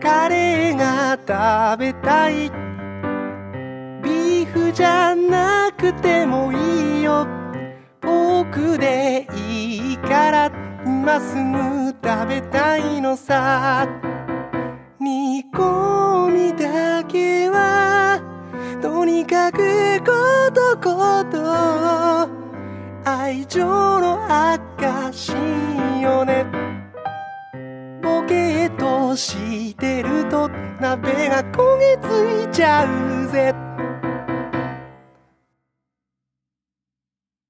カレーが食べたい。ビーフじゃなくてもいいよ。ポークでいいから今すぐ食べたいのさ。煮込みだけはとにかくことこと。愛情の証ケーとしてると鍋が焦げついちゃうぜ。